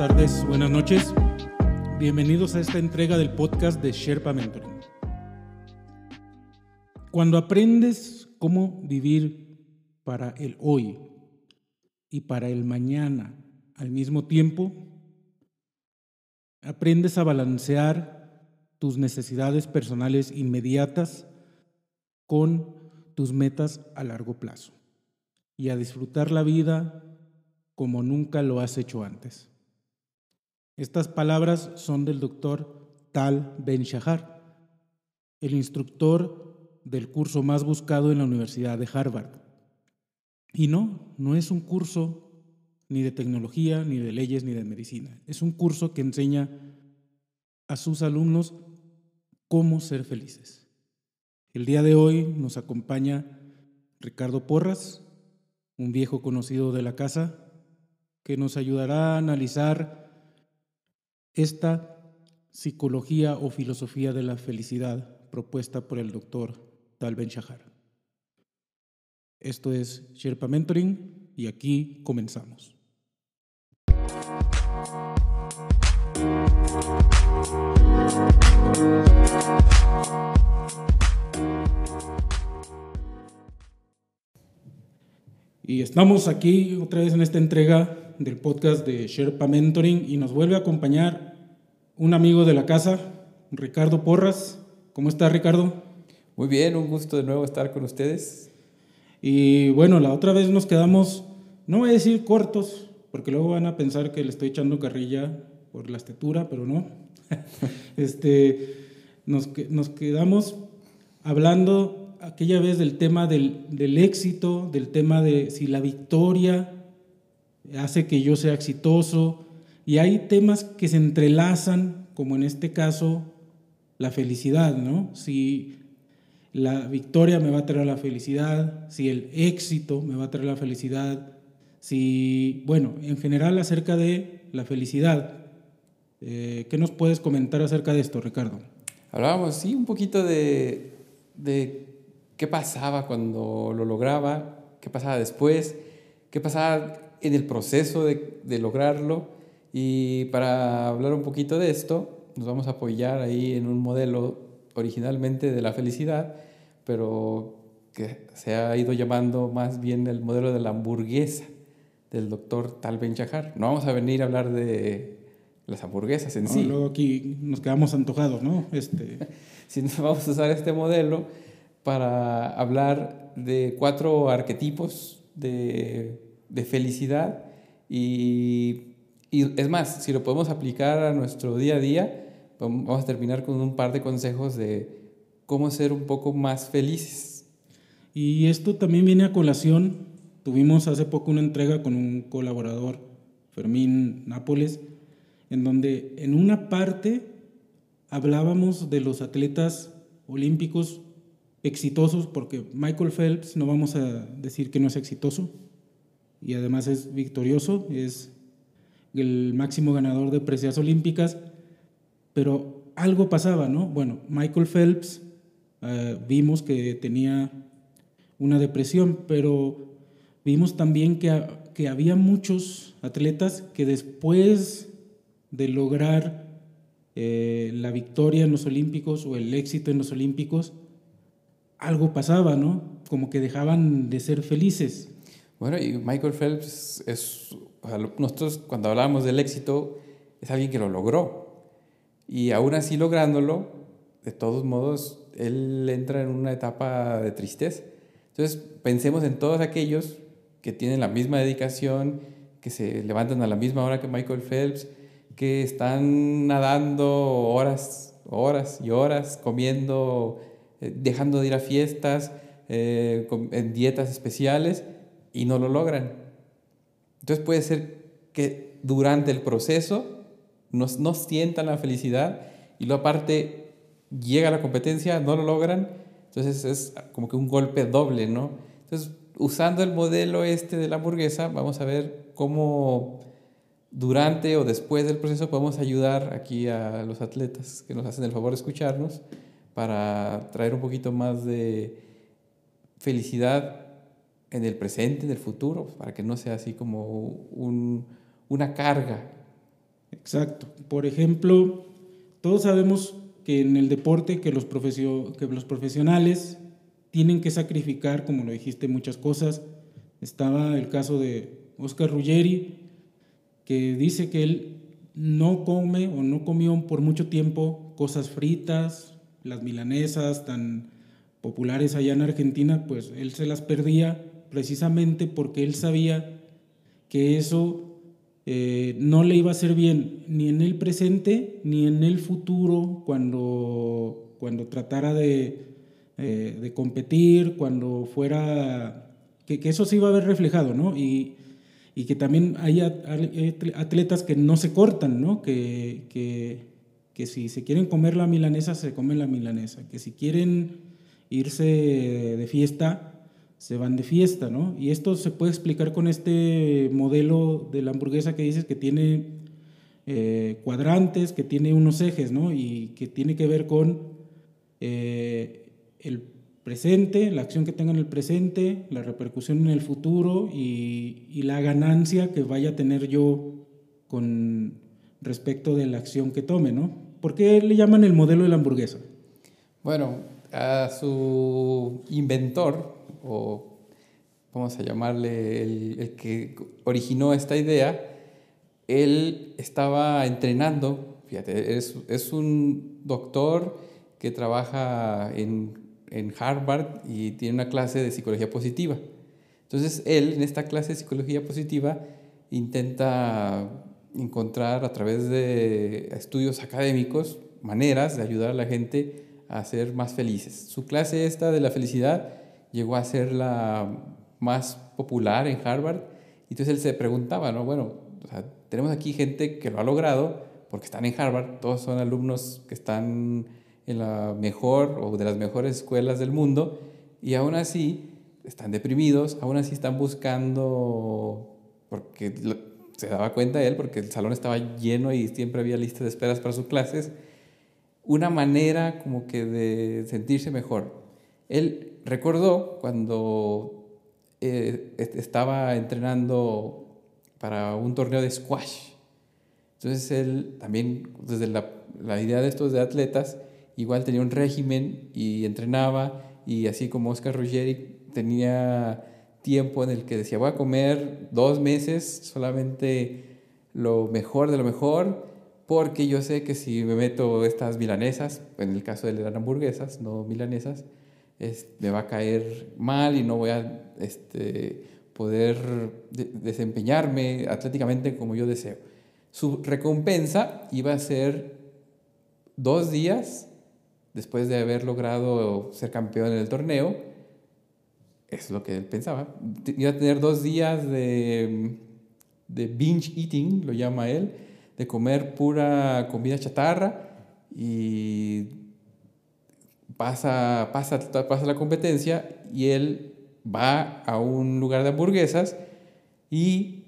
tardes, buenas noches. Bienvenidos a esta entrega del podcast de Sherpa Mentoring. Cuando aprendes cómo vivir para el hoy y para el mañana al mismo tiempo, aprendes a balancear tus necesidades personales inmediatas con tus metas a largo plazo y a disfrutar la vida como nunca lo has hecho antes. Estas palabras son del doctor Tal Ben Shahar, el instructor del curso más buscado en la Universidad de Harvard. Y no, no es un curso ni de tecnología, ni de leyes, ni de medicina. Es un curso que enseña a sus alumnos cómo ser felices. El día de hoy nos acompaña Ricardo Porras, un viejo conocido de la casa, que nos ayudará a analizar esta psicología o filosofía de la felicidad propuesta por el doctor Tal Ben Shahar. Esto es Sherpa Mentoring y aquí comenzamos. Y estamos aquí otra vez en esta entrega del podcast de Sherpa Mentoring y nos vuelve a acompañar un amigo de la casa, Ricardo Porras. ¿Cómo estás, Ricardo? Muy bien, un gusto de nuevo estar con ustedes. Y bueno, la otra vez nos quedamos, no voy a decir cortos, porque luego van a pensar que le estoy echando carrilla por la estatura, pero no. este, nos, nos quedamos hablando aquella vez del tema del, del, éxito, del tema de si la victoria hace que yo sea exitoso, y hay temas que se entrelazan, como en este caso la felicidad, ¿no? Si la victoria me va a traer la felicidad, si el éxito me va a traer la felicidad, si, bueno, en general acerca de la felicidad. Eh, ¿Qué nos puedes comentar acerca de esto, Ricardo? Hablábamos, sí, un poquito de, de qué pasaba cuando lo lograba, qué pasaba después, qué pasaba en el proceso de, de lograrlo. Y para hablar un poquito de esto, nos vamos a apoyar ahí en un modelo originalmente de la felicidad, pero que se ha ido llamando más bien el modelo de la hamburguesa del doctor Tal Ben Shahar. No vamos a venir a hablar de las hamburguesas en No, sí. Luego aquí nos quedamos antojados, ¿no? Este, sino vamos a usar este modelo para hablar de cuatro arquetipos de, de felicidad y, y es más, si lo podemos aplicar a nuestro día a día, vamos a terminar con un par de consejos de cómo ser un poco más felices. Y esto también viene a colación. Tuvimos hace poco una entrega con un colaborador, Fermín Nápoles, en donde en una parte hablábamos de los atletas olímpicos exitosos, porque Michael Phelps no vamos a decir que no es exitoso, y además es victorioso, es el máximo ganador de preseas olímpicas, pero algo pasaba, ¿no? Bueno, Michael Phelps eh, vimos que tenía una depresión, pero vimos también que, que había muchos atletas que después de lograr eh, la victoria en los Olímpicos o el éxito en los Olímpicos, algo pasaba, ¿no? Como que dejaban de ser felices. Bueno, y Michael Phelps es, o sea, nosotros cuando hablamos del éxito, es alguien que lo logró. Y aún así lográndolo, de todos modos, él entra en una etapa de tristeza. Entonces, pensemos en todos aquellos que tienen la misma dedicación, que se levantan a la misma hora que Michael Phelps, que están nadando horas, horas y horas, comiendo, eh, dejando de ir a fiestas, eh, en dietas especiales y no lo logran. Entonces puede ser que durante el proceso nos, no sientan la felicidad y luego aparte llega la competencia, no lo logran, entonces es como que un golpe doble, ¿no? Entonces, usando el modelo este de la hamburguesa, vamos a ver cómo durante o después del proceso podemos ayudar aquí a los atletas que nos hacen el favor de escucharnos para traer un poquito más de felicidad en el presente, en el futuro, para que no sea así como un, una carga. Exacto. Por ejemplo, todos sabemos que en el deporte que los, que los profesionales tienen que sacrificar, como lo dijiste, muchas cosas. Estaba el caso de Oscar Ruggeri, que dice que él no come o no comió por mucho tiempo cosas fritas, las milanesas tan populares allá en Argentina, pues él se las perdía precisamente porque él sabía que eso eh, no le iba a hacer bien ni en el presente ni en el futuro cuando, cuando tratara de, eh, de competir, cuando fuera, que, que, eso se iba a ver reflejado, ¿no? Y, y que también hay atletas que no se cortan, ¿no? Que, que, que si se quieren comer la milanesa, se comen la milanesa, que si quieren irse de fiesta, se van de fiesta, ¿no? Y esto se puede explicar con este modelo de la hamburguesa que dices que tiene eh, cuadrantes, que tiene unos ejes, ¿no? Y que tiene que ver con eh, el presente, la acción que tenga en el presente, la repercusión en el futuro y, y, la ganancia que vaya a tener yo con respecto de la acción que tome, ¿no? ¿Por qué le llaman el modelo de la hamburguesa? Bueno, a su inventor, o vamos a llamarle el, que originó esta idea, él estaba entrenando, fíjate, es, es un doctor que trabaja en, en, Harvard y tiene una clase de psicología positiva. Entonces él en esta clase de psicología positiva intenta encontrar a través de estudios académicos maneras de ayudar a la gente a ser más felices. Su clase esta de la felicidad llegó a ser la más popular en Harvard. Y entonces él se preguntaba, ¿no? Bueno, tenemos aquí gente que lo ha logrado porque están en Harvard, todos son alumnos que están en la mejor o de las mejores escuelas del mundo y aún así están deprimidos, aún así están buscando, porque se daba cuenta él, porque el salón estaba lleno y siempre había listas de esperas para sus clases, una manera como que de sentirse mejor. Él recordó cuando eh, estaba entrenando para un torneo de squash. Entonces él también, desde la, la, idea de estos de atletas, igual tenía un régimen y entrenaba y así como Oscar Ruggeri tenía tiempo en el que decía voy a comer dos meses solamente lo mejor de lo mejor porque yo sé que si me meto estas milanesas, en el caso de las hamburguesas, no milanesas, me va a caer mal y no voy a este, poder desempeñarme atléticamente como yo deseo. Su recompensa iba a ser dos días después de haber logrado ser campeón en el torneo. Es lo que él pensaba. Iba a tener dos días de, de binge eating, lo llama él, de comer pura comida chatarra y pasa, pasa, pasa la competencia y él va a un lugar de hamburguesas y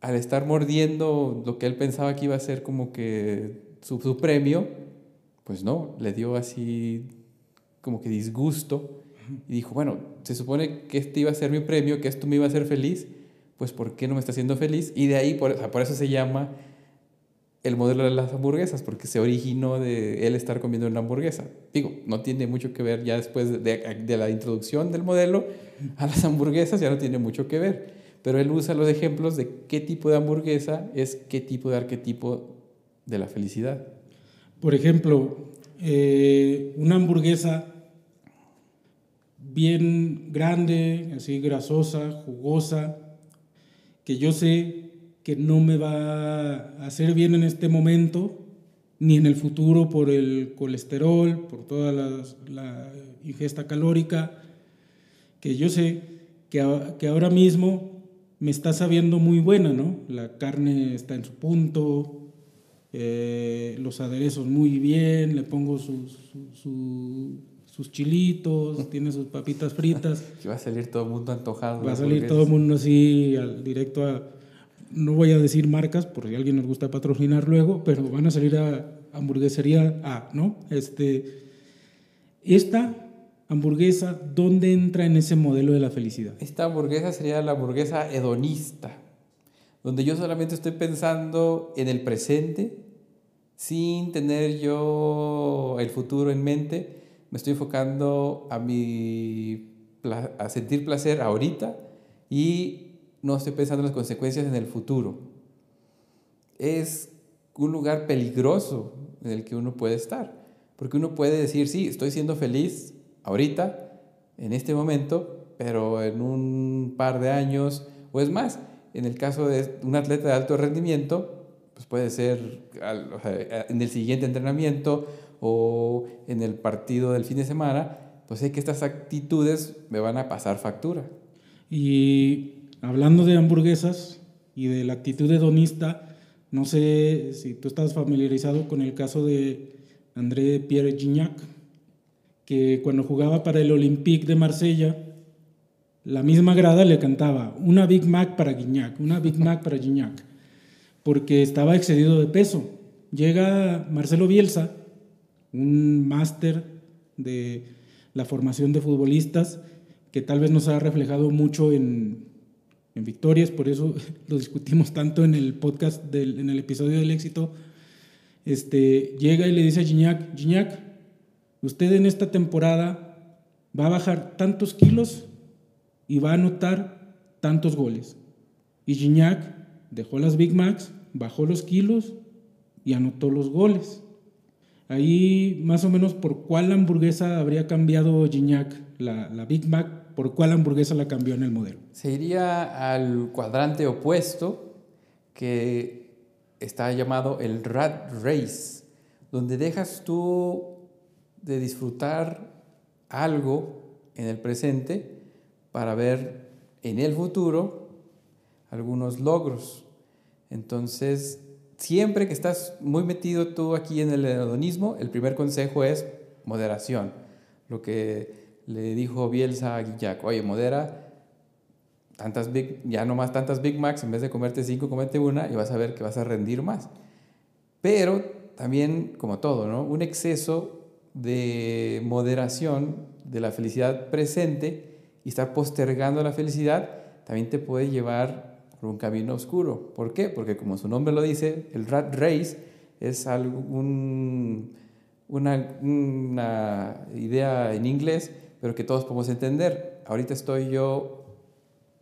al estar mordiendo lo que él pensaba que iba a ser como que su, su premio, pues no, le dio así como que disgusto y dijo, bueno, se supone que este iba a ser mi premio, que esto me iba a hacer feliz, pues ¿por qué no me está haciendo feliz? Y de ahí, por, por eso se llama el modelo de las hamburguesas, porque se originó de él estar comiendo una hamburguesa. Digo, no tiene mucho que ver ya después de, la introducción del modelo a las hamburguesas, ya no tiene mucho que ver. Pero él usa los ejemplos de qué tipo de hamburguesa es qué tipo de arquetipo de la felicidad. Por ejemplo, eh, una hamburguesa bien grande, así grasosa, jugosa, que yo sé que no me va a hacer bien en este momento, ni en el futuro por el colesterol, por toda la, ingesta calórica, que yo sé que, que, ahora mismo me está sabiendo muy buena, ¿no? La carne está en su punto, eh, los aderezos muy bien, le pongo sus, sus chilitos, tiene sus papitas fritas. va a salir todo el mundo antojado. Va a salir todo el mundo así, al, directo a no voy a decir marcas por si alguien nos gusta patrocinar luego, pero van a salir a hamburguesería A, ¿no? Este, esta hamburguesa, ¿dónde entra en ese modelo de la felicidad? Esta hamburguesa sería la hamburguesa hedonista, donde yo solamente estoy pensando en el presente, sin tener yo el futuro en mente, me estoy enfocando a, mi, a sentir placer ahorita y no estoy pensando en las consecuencias en el futuro. Es un lugar peligroso en el que uno puede estar, porque uno puede decir, sí, estoy siendo feliz ahorita, en este momento, pero en un par de años, o es más, en el caso de un atleta de alto rendimiento, pues puede ser en el siguiente entrenamiento o en el partido del fin de semana, pues sé que estas actitudes me van a pasar factura. Y hablando de hamburguesas y de la actitud hedonista, no sé si tú estás familiarizado con el caso de André Pierre Gignac, que cuando jugaba para el Olympique de Marsella, la misma grada le cantaba una Big Mac para Gignac, una Big Mac para Gignac, porque estaba excedido de peso. Llega Marcelo Bielsa, un máster de la formación de futbolistas, que tal vez nos ha reflejado mucho en, en victorias, por eso lo discutimos tanto en el podcast, del, en el episodio del éxito. Este, llega y le dice a Gignac, Gignac, usted en esta temporada va a bajar tantos kilos y va a anotar tantos goles. Y Gignac dejó las Big Macs, bajó los kilos y anotó los goles. Ahí más o menos por cuál hamburguesa habría cambiado Gignac, la, la Big Mac ¿por cuál hamburguesa la cambió en el modelo? Se iría al cuadrante opuesto que está llamado el rat race, donde dejas tú de disfrutar algo en el presente para ver en el futuro algunos logros. Entonces, siempre que estás muy metido tú aquí en el hedonismo, el primer consejo es moderación. Lo que le dijo Bielsa a Guillac, oye, modera tantas Big, ya no más tantas Big Macs, en vez de comerte cinco, comete una y vas a ver que vas a rendir más. Pero también, como todo, ¿no? Un exceso de moderación de la felicidad presente y estar postergando la felicidad también te puede llevar por un camino oscuro. ¿Por qué? Porque como su nombre lo dice, el rat race es algún, una, una idea en inglés pero que todos podemos entender. Ahorita estoy yo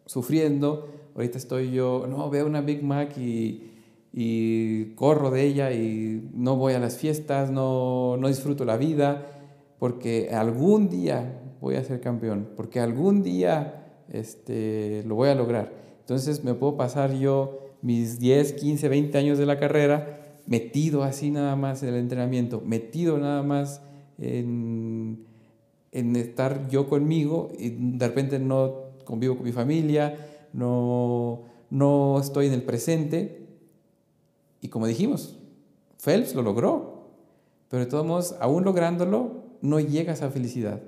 sufriendo, ahorita estoy yo, no, veo una Big Mac y, corro de ella y no voy a las fiestas, no, no disfruto la vida, porque algún día voy a ser campeón, porque algún día este, lo voy a lograr. Entonces me puedo pasar yo mis 10, 15, 20 años de la carrera metido así nada más en el entrenamiento, metido nada más en en estar yo conmigo y de repente no convivo con mi familia, no, no estoy en el presente. Y como dijimos, Phelps lo logró, pero de todos modos, aún lográndolo, no llega a esa felicidad.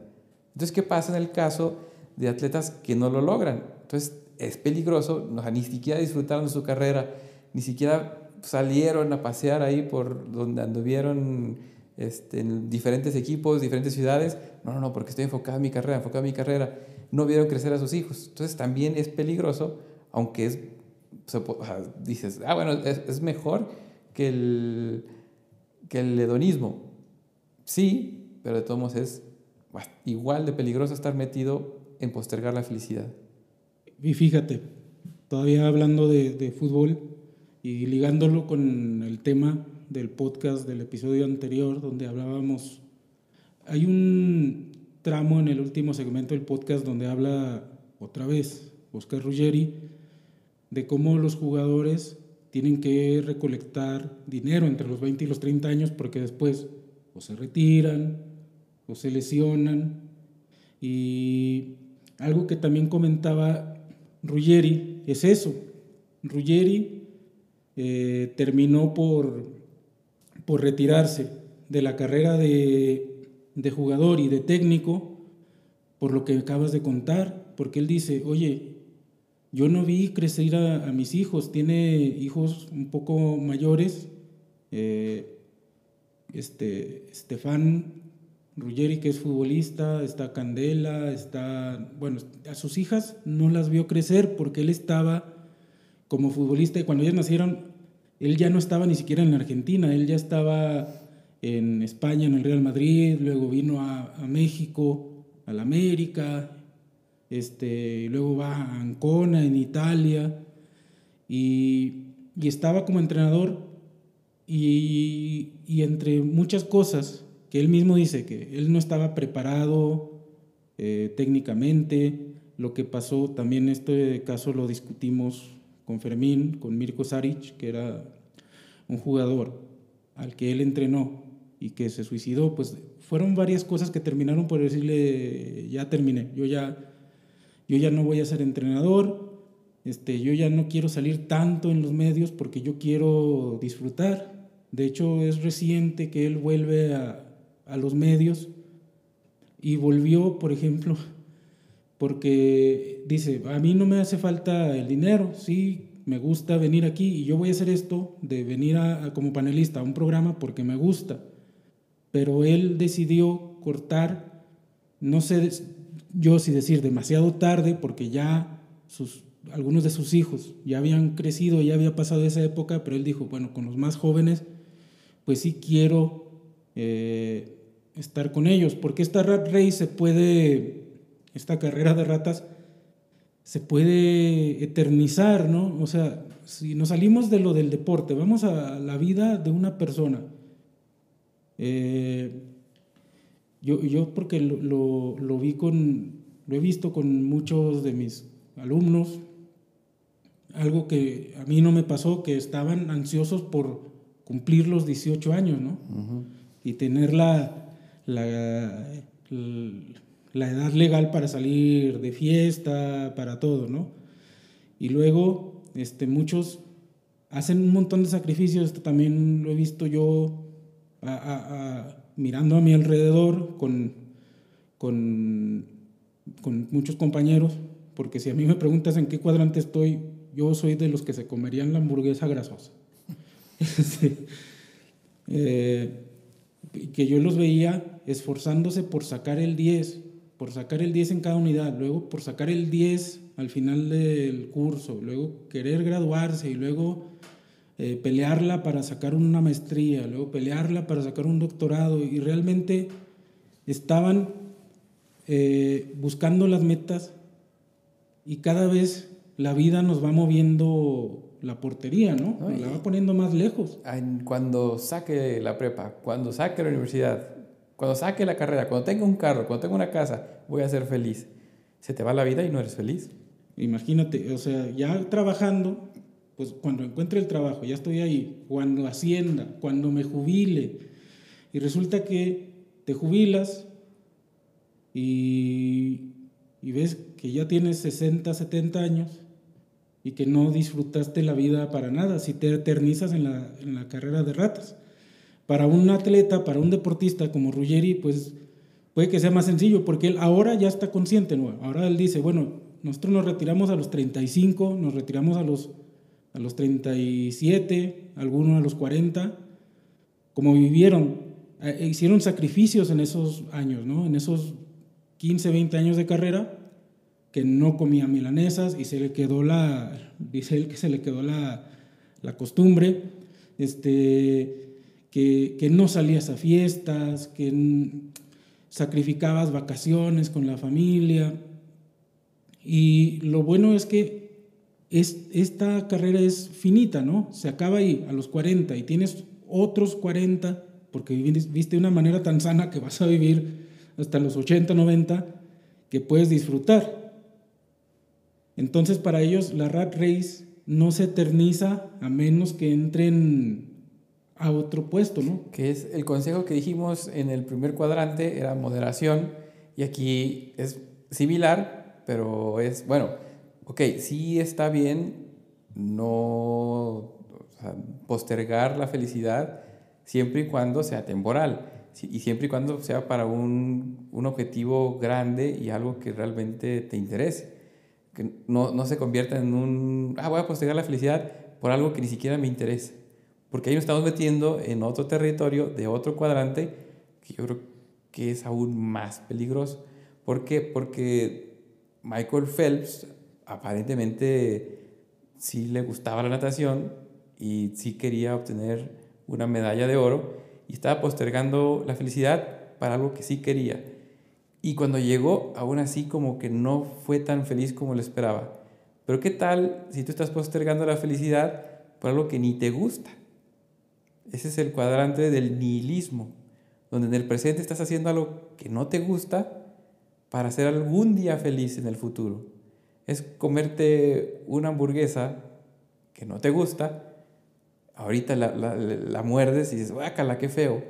Entonces, ¿qué pasa en el caso de atletas que no lo logran? Entonces, es peligroso, ni siquiera disfrutaron de su carrera, ni siquiera salieron a pasear ahí por donde anduvieron este, en diferentes equipos, diferentes ciudades. No, no, no, porque estoy enfocado en mi carrera, enfocado en mi carrera. No vieron crecer a sus hijos. Entonces también es peligroso, aunque es, dices, ah, bueno, es, mejor que el, que el hedonismo. Sí, pero de todos modos es igual de peligroso estar metido en postergar la felicidad. Y fíjate, todavía hablando de, de fútbol y ligándolo con el tema del podcast del episodio anterior donde hablábamos, hay un tramo en el último segmento del podcast donde habla otra vez Oscar Ruggeri de cómo los jugadores tienen que recolectar dinero entre los 20 y los 30 años porque después o se retiran o se lesionan. Y algo que también comentaba Ruggeri es eso. Ruggeri eh, terminó por por retirarse de la carrera de, jugador y de técnico, por lo que acabas de contar, porque él dice, oye, yo no vi crecer a, mis hijos, tiene hijos un poco mayores, eh, este, Estefan Ruggeri, que es futbolista, está Candela, está, bueno, a sus hijas no las vio crecer porque él estaba como futbolista y cuando ellas nacieron, él ya no estaba ni siquiera en Argentina, él ya estaba en España, en el Real Madrid, luego vino a, México, a la América, este, luego va a Ancona, en Italia, y, estaba como entrenador y, y entre muchas cosas, que él mismo dice que él no estaba preparado eh, técnicamente. Lo que pasó, también este caso lo discutimos con Fermín, con Mirko Saric, que era un jugador al que él entrenó y que se suicidó, pues fueron varias cosas que terminaron por decirle, ya terminé, yo ya, yo ya no voy a ser entrenador, este, yo ya no quiero salir tanto en los medios porque yo quiero disfrutar. De hecho, es reciente que él vuelve a, a los medios y volvió, por ejemplo, porque dice, a mí no me hace falta el dinero, sí, me gusta venir aquí y yo voy a hacer esto de venir a, como panelista a un programa porque me gusta, pero él decidió cortar, no sé yo si decir demasiado tarde, porque ya sus, algunos de sus hijos ya habían crecido, ya había pasado esa época, pero él dijo, bueno, con los más jóvenes, pues sí quiero eh, estar con ellos, porque esta rat race se puede, esta carrera de ratas, se puede eternizar, ¿no? O sea, si nos salimos de lo del deporte, vamos a la vida de una persona. Eh, yo, yo porque lo, lo, vi con, lo he visto con muchos de mis alumnos, algo que a mí no me pasó, que estaban ansiosos por cumplir los 18 años, ¿no? Y tener la, la, la edad legal para salir de fiesta, para todo, ¿no? Y luego, este, muchos hacen un montón de sacrificios, esto también lo he visto yo mirando a mi alrededor con, con, con muchos compañeros, porque si a mí me preguntas en qué cuadrante estoy, yo soy de los que se comerían la hamburguesa grasosa. sí. eh, que yo los veía esforzándose por sacar el 10, por sacar el 10 en cada unidad, luego por sacar el 10 al final del curso, luego querer graduarse y luego eh, pelearla para sacar una maestría, luego pelearla para sacar un doctorado y realmente estaban eh, buscando las metas y cada vez la vida nos va moviendo la portería, ¿no? la va poniendo más lejos. Cuando saque la prepa, cuando saque la universidad, cuando saque la carrera, cuando tenga un carro, cuando tenga una casa, voy a ser feliz. Se te va la vida y no eres feliz. Imagínate, o sea, ya trabajando, pues cuando encuentre el trabajo, ya estoy ahí, cuando hacienda, cuando me jubile, y resulta que te jubilas y, y ves que ya tienes 60, 70 años y que no disfrutaste la vida para nada, si te eternizas en la, en la carrera de ratas. Para un atleta, para un deportista como Ruggeri, pues puede que sea más sencillo, porque él ahora ya está consciente, ¿no? Ahora él dice, bueno, nosotros nos retiramos a los 35, nos retiramos a los, a los 37, algunos a los 40, como vivieron, eh, hicieron sacrificios en esos años, ¿no? En esos 15, 20 años de carrera, que no comía milanesas y se le quedó la, dice él que se le quedó la, la costumbre, este, que, no salías a fiestas, que sacrificabas vacaciones con la familia. Y lo bueno es que es, esta carrera es finita, ¿no? Se acaba ahí, a los 40, y tienes otros 40, porque viste de una manera tan sana que vas a vivir hasta los 80, 90, que puedes disfrutar. Entonces para ellos la rat race no se eterniza a menos que entren a otro puesto, ¿no? Que es el consejo que dijimos en el primer cuadrante, era moderación, y aquí es similar, pero es, bueno, ok, sí está bien no postergar la felicidad siempre y cuando sea temporal y siempre y cuando sea para un, un objetivo grande y algo que realmente te interese que no, no se convierta en un, ah, voy a postergar la felicidad por algo que ni siquiera me interesa. Porque ahí nos estamos metiendo en otro territorio, de otro cuadrante, que yo creo que es aún más peligroso. ¿Por qué? Porque Michael Phelps aparentemente sí le gustaba la natación y sí quería obtener una medalla de oro y estaba postergando la felicidad para algo que sí quería. Y cuando llegó, aún así como que no fue tan feliz como lo esperaba. Pero ¿qué tal si tú estás postergando la felicidad por algo que ni te gusta? Ese es el cuadrante del nihilismo, donde en el presente estás haciendo algo que no te gusta para ser algún día feliz en el futuro. Es comerte una hamburguesa que no te gusta, ahorita la, la, muerdes y dices, guácala, qué feo.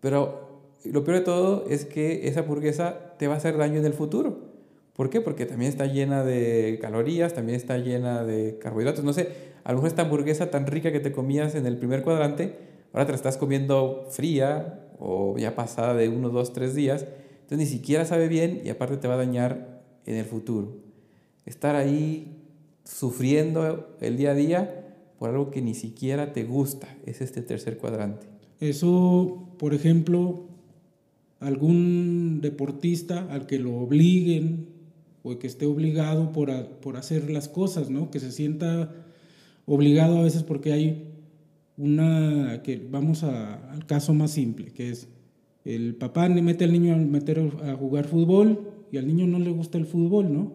Pero lo peor de todo es que esa hamburguesa te va a hacer daño en el futuro. ¿Por qué? Porque también está llena de calorías, también está llena de carbohidratos. No sé, a lo mejor esta hamburguesa tan rica que te comías en el primer cuadrante, ahora te la estás comiendo fría o ya pasada de uno, dos, tres días. Entonces ni siquiera sabe bien y aparte te va a dañar en el futuro. Estar ahí sufriendo el día a día por algo que ni siquiera te gusta es este tercer cuadrante. Eso, por ejemplo, algún deportista al que lo obliguen o que esté obligado por, por hacer las cosas, ¿no? Que se sienta obligado a veces porque hay una, que vamos al caso más simple, que es el papá mete al niño a, meter a jugar fútbol y al niño no le gusta el fútbol, ¿no?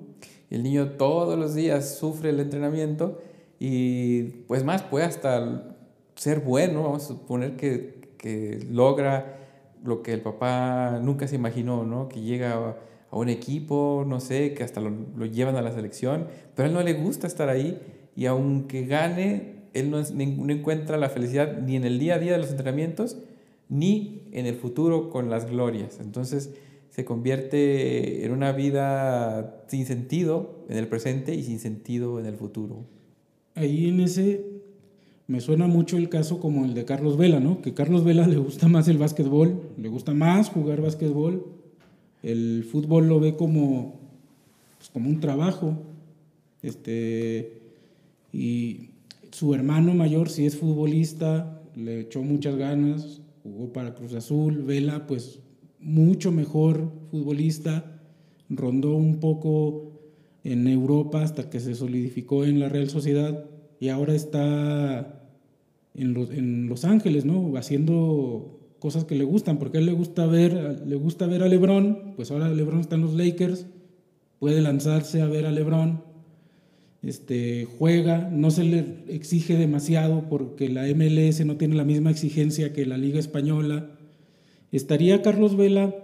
El niño todos los días sufre el entrenamiento y pues más puede hasta ser bueno, vamos a suponer que, que logra lo que el papá nunca se imaginó, ¿no? Que llega a un equipo, no sé, que hasta lo, lo, llevan a la selección, pero a él no le gusta estar ahí y aunque gane, él no, no, encuentra la felicidad ni en el día a día de los entrenamientos, ni en el futuro con las glorias. Entonces se convierte en una vida sin sentido en el presente y sin sentido en el futuro. Ahí en ese me suena mucho el caso como el de Carlos Vela, ¿no? Que Carlos Vela le gusta más el básquetbol, le gusta más jugar básquetbol, el fútbol lo ve como, pues, como un trabajo. Este, y su hermano mayor, si es futbolista, le echó muchas ganas, jugó para Cruz Azul. Vela, pues mucho mejor futbolista, rondó un poco en Europa hasta que se solidificó en la Real Sociedad y ahora está en Los, en los Ángeles, ¿no? Haciendo cosas que le gustan, porque a él le gusta ver, le gusta ver a LeBron, pues ahora LeBron está en los Lakers, puede lanzarse a ver a LeBron, este, juega, no se le exige demasiado porque la MLS no tiene la misma exigencia que la Liga Española. ¿Estaría Carlos Vela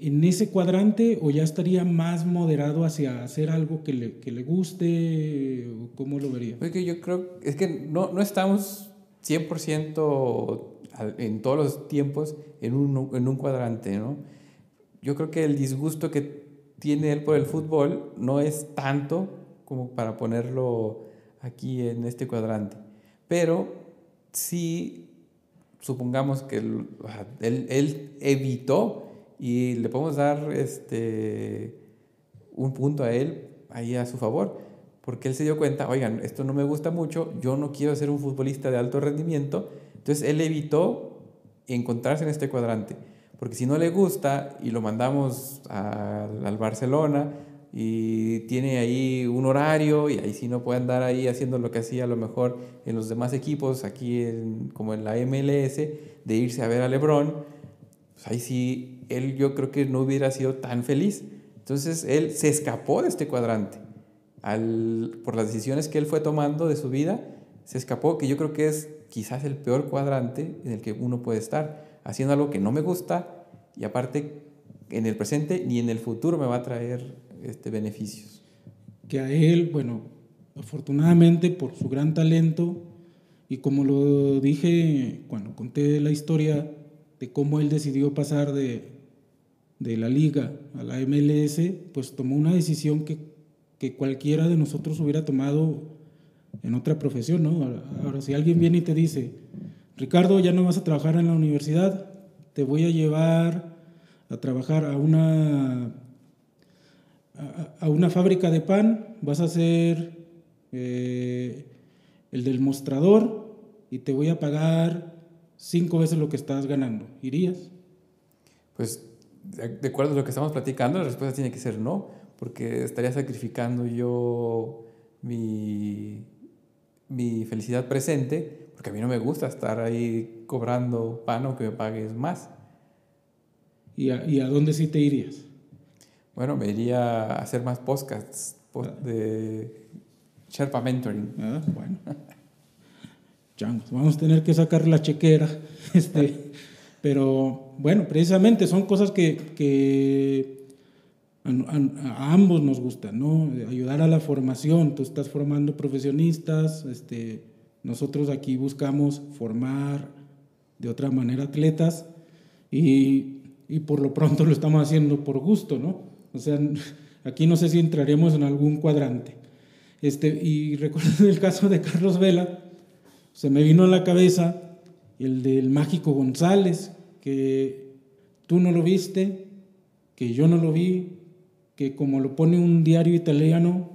en ese cuadrante o ya estaría más moderado hacia hacer algo que le, que le guste? ¿Cómo lo vería? que yo creo, es que no, no estamos 100% en todos los tiempos en un, en un cuadrante, ¿no? Yo creo que el disgusto que tiene él por el fútbol no es tanto como para ponerlo aquí en este cuadrante. Pero sí, supongamos que él, él, evitó y le podemos dar este, un punto a él ahí a su favor, porque él se dio cuenta, oigan, esto no me gusta mucho, yo no quiero ser un futbolista de alto rendimiento, entonces él evitó encontrarse en este cuadrante, porque si no le gusta y lo mandamos al Barcelona y tiene ahí un horario y ahí sí no puede andar ahí haciendo lo que hacía a lo mejor en los demás equipos, aquí como en la MLS, de irse a ver a Lebron, pues ahí sí, él yo creo que no hubiera sido tan feliz. Entonces él se escapó de este cuadrante al, por las decisiones que él fue tomando de su vida, se escapó, que yo creo que es quizás el peor cuadrante en el que uno puede estar, haciendo algo que no me gusta y aparte en el presente ni en el futuro me va a traer este, beneficios. Que a él, bueno, afortunadamente por su gran talento y como lo dije cuando conté la historia de cómo él decidió pasar de, de la liga a la MLS, pues tomó una decisión que, que cualquiera de nosotros hubiera tomado en otra profesión, ¿no? Ahora, si alguien viene y te dice, Ricardo, ya no vas a trabajar en la universidad, te voy a llevar a trabajar a una, a, una fábrica de pan, vas a ser eh, el del mostrador y te voy a pagar cinco veces lo que estás ganando. ¿Irías? Pues de acuerdo a lo que estamos platicando, la respuesta tiene que ser no, porque estaría sacrificando yo mi, mi felicidad presente, porque a mí no me gusta estar ahí cobrando pan o que me pagues más. ¿Y a, ¿Y a, dónde sí te irías? Bueno, me iría a hacer más podcasts de Sherpa Mentoring. Ah, bueno. vamos a tener que sacar la chequera. Este, pero bueno, precisamente son cosas que, a, ambos nos gustan, ¿no? Ayudar a la formación. Tú estás formando profesionistas, este, nosotros aquí buscamos formar de otra manera atletas y, y por lo pronto lo estamos haciendo por gusto, ¿no? O sea, aquí no sé si entraremos en algún cuadrante. Este, y recuerdo el caso de Carlos Vela, se me vino a la cabeza el del mágico González, que tú no lo viste, que yo no lo vi, que como lo pone un diario italiano,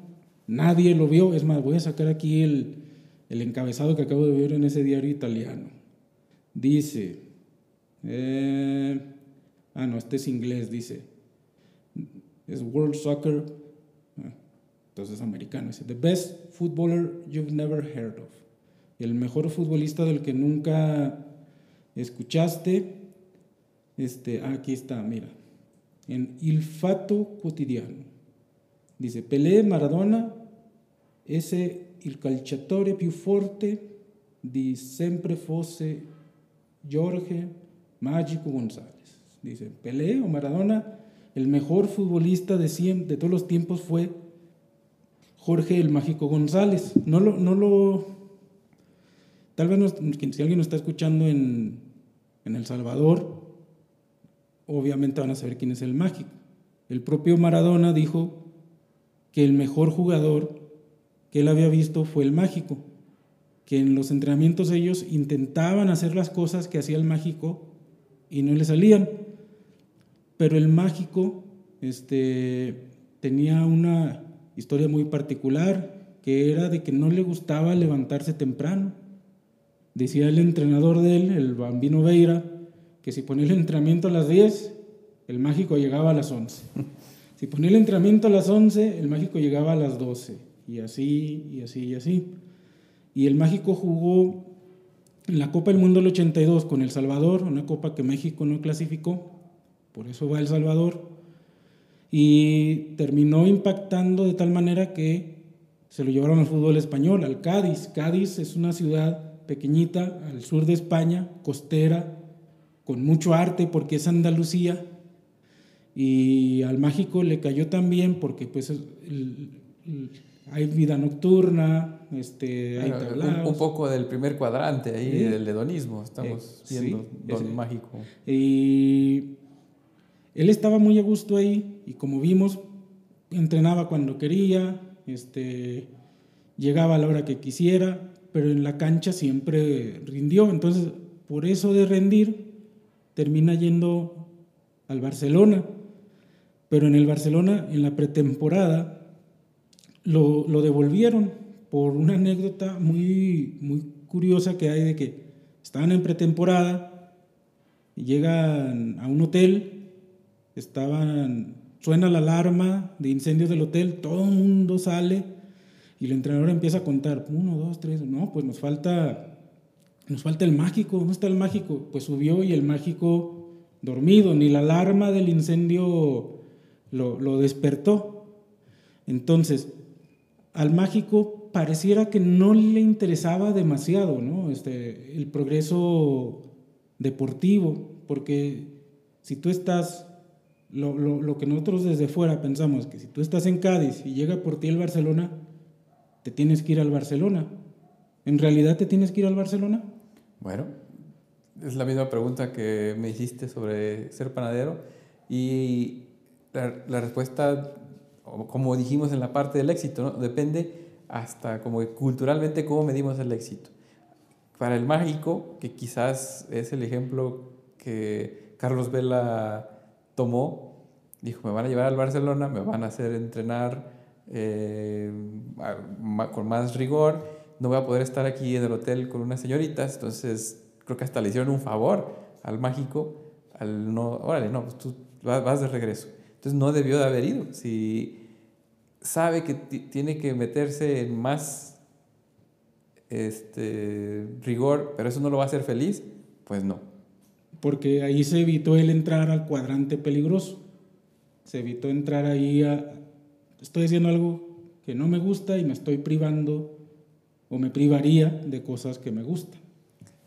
nadie lo vio. Es más, voy a sacar aquí el, encabezado que acabo de ver en ese diario italiano. Dice, eh, ah, no, este es inglés, dice, es World Soccer, ah, entonces es americano, dice, The best footballer you've never heard of el mejor futbolista del que nunca escuchaste. Este, aquí está, mira, en Il Fatto Quotidiano. Dice, Pelé Maradona ese il calciatore più forte di sempre fosse Jorge Mágico González. Dice, Pelé o Maradona, el mejor futbolista de, de todos los tiempos fue Jorge el Mágico González. No lo, no lo Tal vez si alguien nos está escuchando en, El Salvador, obviamente van a saber quién es el mágico. El propio Maradona dijo que el mejor jugador que él había visto fue el mágico, que en los entrenamientos ellos intentaban hacer las cosas que hacía el mágico y no le salían. Pero el mágico este, tenía una historia muy particular, que era de que no le gustaba levantarse temprano Decía el entrenador de él, el bambino Veira, que si ponía el entrenamiento a las 10, el mágico llegaba a las 11. Si ponía el entrenamiento a las 11, el mágico llegaba a las 12. Y así, y así, y así. Y el mágico jugó en la Copa del Mundo del 82 con El Salvador, una copa que México no clasificó, por eso va El Salvador. Y terminó impactando de tal manera que se lo llevaron al fútbol español, al Cádiz. Cádiz es una ciudad pequeñita, al sur de España, costera, con mucho arte porque es Andalucía. Y al mágico le cayó también porque pues hay vida nocturna, este, hay un, poco del primer cuadrante ahí, del hedonismo, estamos eh, viendo Don Mágico. Y él estaba muy a gusto ahí y como vimos, entrenaba cuando quería, este, llegaba a la hora que quisiera, pero en la cancha siempre rindió. Entonces, por eso de rendir, termina yendo al Barcelona. Pero en el Barcelona, en la pretemporada, lo, lo devolvieron por una anécdota muy, muy curiosa que hay de que estaban en pretemporada, llegan a un hotel, estaban, suena la alarma de incendios del hotel, todo el mundo sale y el entrenador empieza a contar, uno, dos, tres, no, pues nos falta, nos falta el mágico, ¿dónde está el mágico? Pues subió y el mágico dormido, ni la alarma del incendio lo, lo despertó. Entonces, al mágico pareciera que no le interesaba demasiado ¿no? este, el progreso deportivo, porque si tú estás, lo, lo, lo, que nosotros desde fuera pensamos, que si tú estás en Cádiz y llega por ti el Barcelona, te tienes que ir al Barcelona. ¿En realidad te tienes que ir al Barcelona? Bueno, es la misma pregunta que me hiciste sobre ser panadero y la, respuesta, como dijimos en la parte del éxito, ¿no? depende hasta como culturalmente cómo medimos el éxito. Para el mágico, que quizás es el ejemplo que Carlos Vela tomó, dijo, me van a llevar al Barcelona, me van a hacer entrenar eh, con más rigor, no voy a poder estar aquí en el hotel con unas señoritas, entonces creo que hasta le hicieron un favor al mágico, al no, órale, no, pues tú vas de regreso. Entonces no debió de haber ido. Si sabe que tiene que meterse en más este, rigor, pero eso no lo va a hacer feliz, pues no. Porque ahí se evitó el entrar al cuadrante peligroso. Se evitó entrar ahí a... Estoy haciendo algo que no me gusta y me estoy privando o me privaría de cosas que me gustan.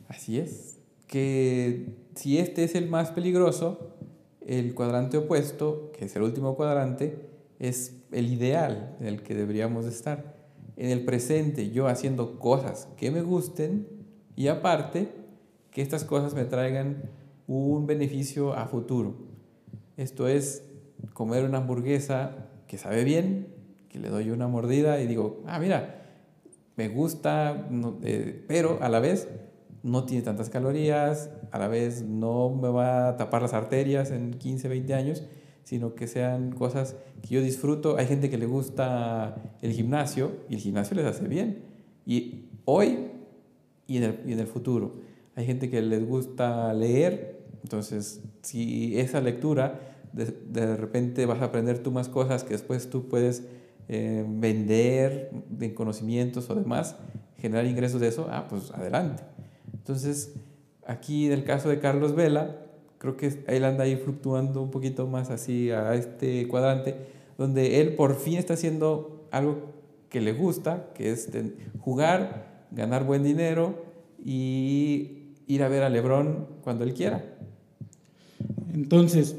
Así es. Que si este es el más peligroso, el cuadrante opuesto, que es el último cuadrante, es el ideal en el que deberíamos estar. En el presente, yo haciendo cosas que me gusten y aparte, que estas cosas me traigan un beneficio a futuro. Esto es comer una hamburguesa que sabe bien, que le doy una mordida y digo, ah, mira, me gusta, eh, pero a la vez no tiene tantas calorías, a la vez no me va a tapar las arterias en 15, 20 años, sino que sean cosas que yo disfruto. Hay gente que le gusta el gimnasio y el gimnasio les hace bien. Y hoy y en el, y en el futuro. Hay gente que les gusta leer, entonces si esa lectura de, de repente vas a aprender tú más cosas que después tú puedes eh, vender de conocimientos o demás, generar ingresos de eso, ah, pues adelante. Entonces, aquí en el caso de Carlos Vela, creo que él anda ahí fluctuando un poquito más así a este cuadrante, donde él por fin está haciendo algo que le gusta, que es jugar, ganar buen dinero y ir a ver a Lebrón cuando él quiera. Entonces,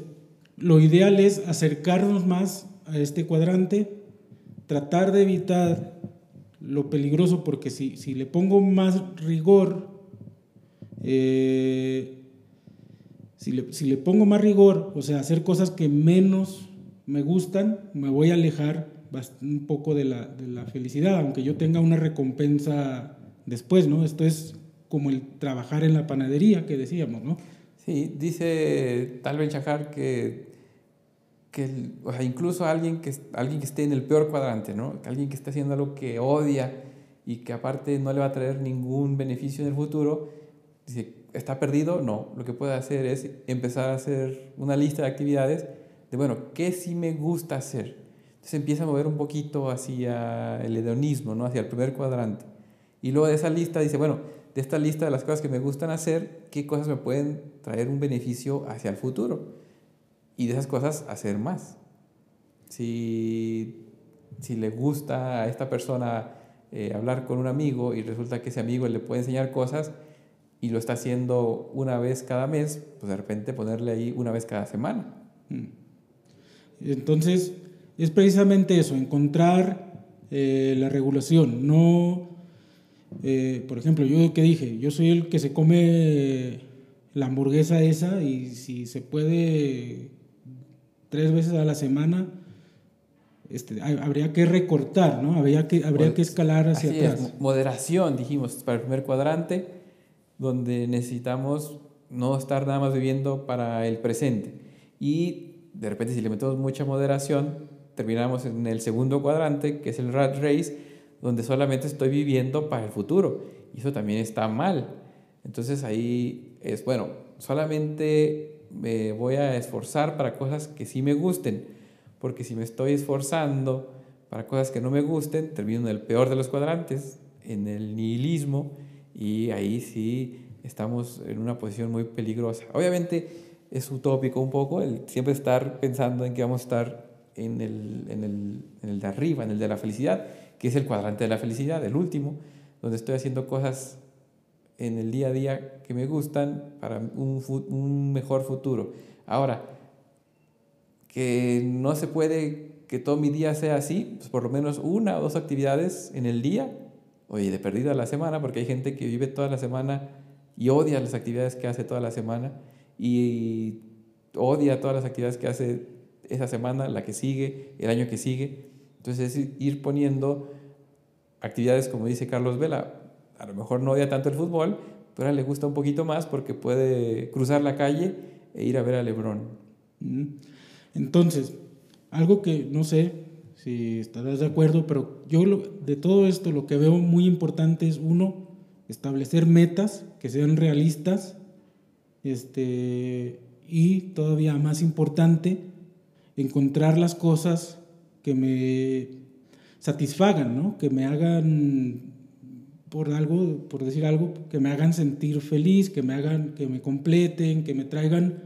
lo ideal es acercarnos más a este cuadrante tratar de evitar lo peligroso, porque si, si le pongo más rigor, eh, si, le, si, le, pongo más rigor, o sea, hacer cosas que menos me gustan, me voy a alejar un poco de la, de la felicidad, aunque yo tenga una recompensa después, ¿no? Esto es como el trabajar en la panadería que decíamos, ¿no? Sí, dice Tal Ben Shahar que que o sea, incluso alguien que, alguien que esté en el peor cuadrante, ¿no? alguien que esté haciendo algo que odia y que aparte no le va a traer ningún beneficio en el futuro, dice, ¿está perdido? No, lo que puede hacer es empezar a hacer una lista de actividades de, bueno, ¿qué sí me gusta hacer? Entonces empieza a mover un poquito hacia el hedonismo, ¿no? hacia el primer cuadrante. Y luego de esa lista dice, bueno, de esta lista de las cosas que me gustan hacer, ¿qué cosas me pueden traer un beneficio hacia el futuro? y de esas cosas hacer más. Si, si le gusta a esta persona eh, hablar con un amigo y resulta que ese amigo le puede enseñar cosas y lo está haciendo una vez cada mes, pues de repente ponerle ahí una vez cada semana. Mm. Entonces, es precisamente eso, encontrar eh, la regulación, no, eh, por ejemplo, yo que dije, yo soy el que se come la hamburguesa esa y si se puede tres veces a la semana, este, habría que recortar, ¿no? Habría que, habría que escalar hacia atrás. moderación, dijimos, para el primer cuadrante, donde necesitamos no estar nada más viviendo para el presente. Y de repente si le metemos mucha moderación, terminamos en el segundo cuadrante, que es el rat race, donde solamente estoy viviendo para el futuro. Y eso también está mal. Entonces ahí es, bueno, solamente me voy a esforzar para cosas que sí me gusten, porque si me estoy esforzando para cosas que no me gusten, termino en el peor de los cuadrantes, en el nihilismo, y ahí sí estamos en una posición muy peligrosa. Obviamente es utópico un poco el siempre estar pensando en que vamos a estar en el, en el, en el de arriba, en el de la felicidad, que es el cuadrante de la felicidad, el último, donde estoy haciendo cosas en el día a día que me gustan para un, mejor futuro. Ahora, que no se puede que todo mi día sea así, pues por lo menos una o dos actividades en el día, oye, de perdida la semana, porque hay gente que vive toda la semana y odia las actividades que hace toda la semana y odia todas las actividades que hace esa semana, la que sigue, el año que sigue. Entonces es ir poniendo actividades, como dice Carlos Vela, a lo mejor no odia tanto el fútbol, pero le gusta un poquito más porque puede cruzar la calle e ir a ver a Lebron. Entonces, algo que no sé si estarás de acuerdo, pero yo de todo esto lo que veo muy importante es uno, establecer metas que sean realistas este, y todavía más importante, encontrar las cosas que me satisfagan, ¿no? que me hagan por algo, por decir algo, que me hagan sentir feliz, que me hagan, que me completen, que me traigan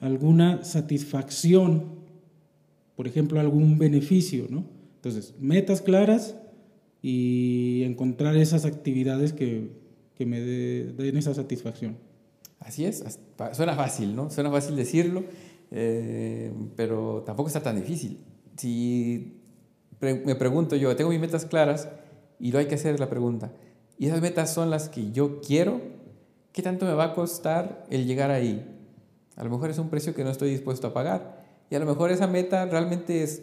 alguna satisfacción, por ejemplo, algún beneficio, ¿no? Entonces, metas claras y encontrar esas actividades que, que me den esa satisfacción. Así es, suena fácil, ¿no? Suena fácil decirlo, eh, pero tampoco está tan difícil. Si me pregunto yo, tengo mis metas claras y lo hay que hacer la pregunta, y esas metas son las que yo quiero, ¿qué tanto me va a costar el llegar ahí? A lo mejor es un precio que no estoy dispuesto a pagar. Y a lo mejor esa meta realmente es,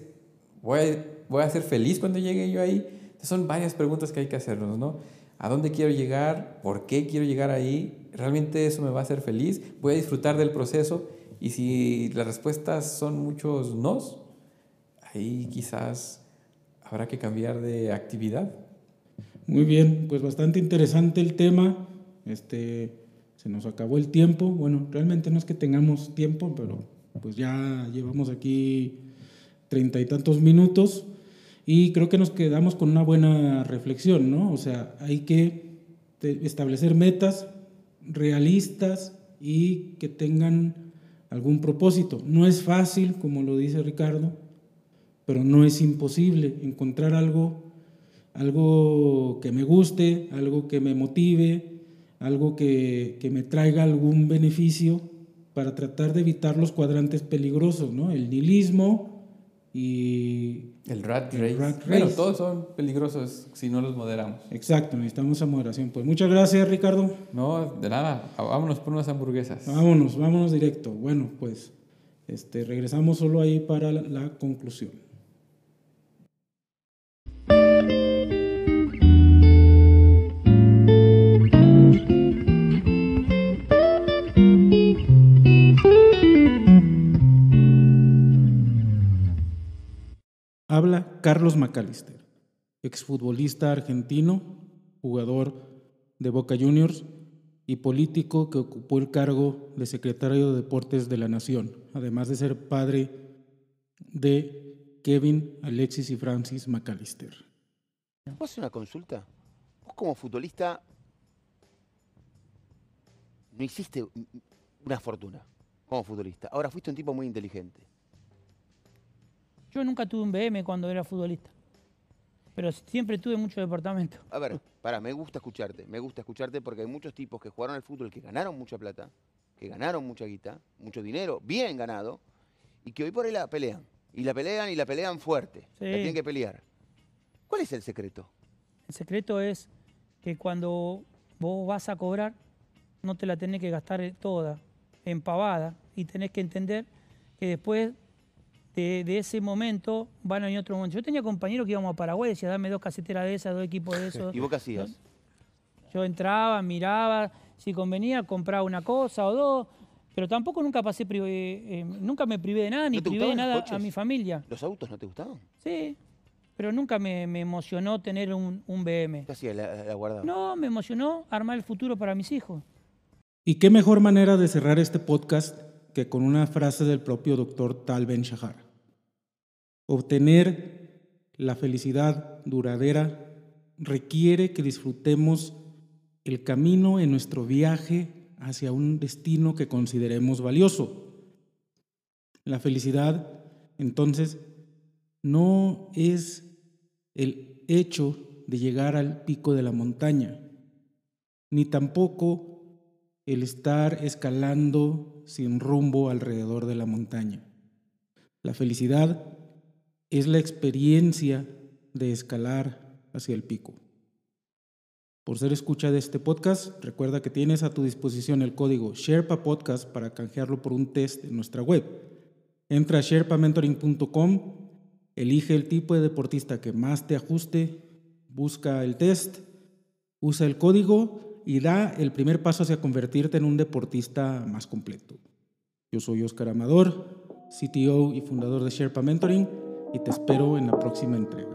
voy a, voy a ser feliz cuando llegue yo ahí. son varias preguntas que hay que hacernos, ¿no? ¿A dónde quiero llegar? ¿Por qué quiero llegar ahí? ¿Realmente eso me va a hacer feliz? ¿Voy a disfrutar del proceso? Y si las respuestas son muchos nos, ahí quizás habrá que cambiar de actividad. Muy bien, pues bastante interesante el tema. Este, se nos acabó el tiempo. Bueno, realmente no es que tengamos tiempo, pero pues ya llevamos aquí treinta y tantos minutos y creo que nos quedamos con una buena reflexión, ¿no? O sea, hay que establecer metas realistas y que tengan algún propósito. No es fácil, como lo dice Ricardo, pero no es imposible encontrar algo algo que me guste, algo que me motive, algo que, me traiga algún beneficio para tratar de evitar los cuadrantes peligrosos, ¿no? El nihilismo y... El rat race. Bueno, todos son peligrosos si no los moderamos. Exacto, necesitamos esa moderación. Pues muchas gracias, Ricardo. No, de nada. Vámonos por unas hamburguesas. Vámonos, vámonos directo. Bueno, pues este, regresamos solo ahí para la conclusión. Habla Carlos McAllister, exfutbolista argentino, jugador de Boca Juniors y político que ocupó el cargo de secretario de Deportes de la Nación, además de ser padre de Kevin, Alexis y Francis. ¿Puedo hacer una consulta? Vos como futbolista no hiciste una fortuna como futbolista. Ahora fuiste un tipo muy inteligente. Yo nunca tuve un BM cuando era futbolista, pero siempre tuve mucho departamento. A ver, para, me gusta escucharte, me gusta escucharte porque hay muchos tipos que jugaron al fútbol que ganaron mucha plata, que ganaron mucha guita, mucho dinero, bien ganado, y que hoy por ahí la pelean. Y la pelean y la pelean fuerte. La tienen que pelear. ¿Cuál es el secreto? El secreto es que cuando vos vas a cobrar, no te la tenés que gastar toda en pavada y tenés que entender que después de, ese momento van a venir otro momento. Yo tenía compañeros que íbamos a Paraguay, decía, dame dos caseteras de esas, dos equipos de esos. ¿Y vos qué hacías? Yo entraba, miraba, si convenía, compraba una cosa o dos, pero tampoco nunca pasé, eh, nunca me privé de nada, ni privé de nada a mi familia. ¿Los autos no te gustaban? Sí, pero nunca me, emocionó tener un, BM. ¿Qué hacías, la, la No, me emocionó armar el futuro para mis hijos. ¿Y qué mejor manera de cerrar este podcast que con una frase del propio doctor Tal Ben Shahar? Obtener la felicidad duradera requiere que disfrutemos el camino en nuestro viaje hacia un destino que consideremos valioso. La felicidad, entonces, no es el hecho de llegar al pico de la montaña, ni tampoco el estar escalando sin rumbo alrededor de la montaña. La felicidad es la experiencia de escalar hacia el pico. Por ser escucha de este podcast, recuerda que tienes a tu disposición el código Sherpa Podcast para canjearlo por un test en nuestra web. Entra a sherpamentoring.com, elige el tipo de deportista que más te ajuste, busca el test, usa el código y da el primer paso hacia convertirte en un deportista más completo. Yo soy Oscar Amador, CTO y fundador de Sherpa Mentoring y te espero en la próxima entrega.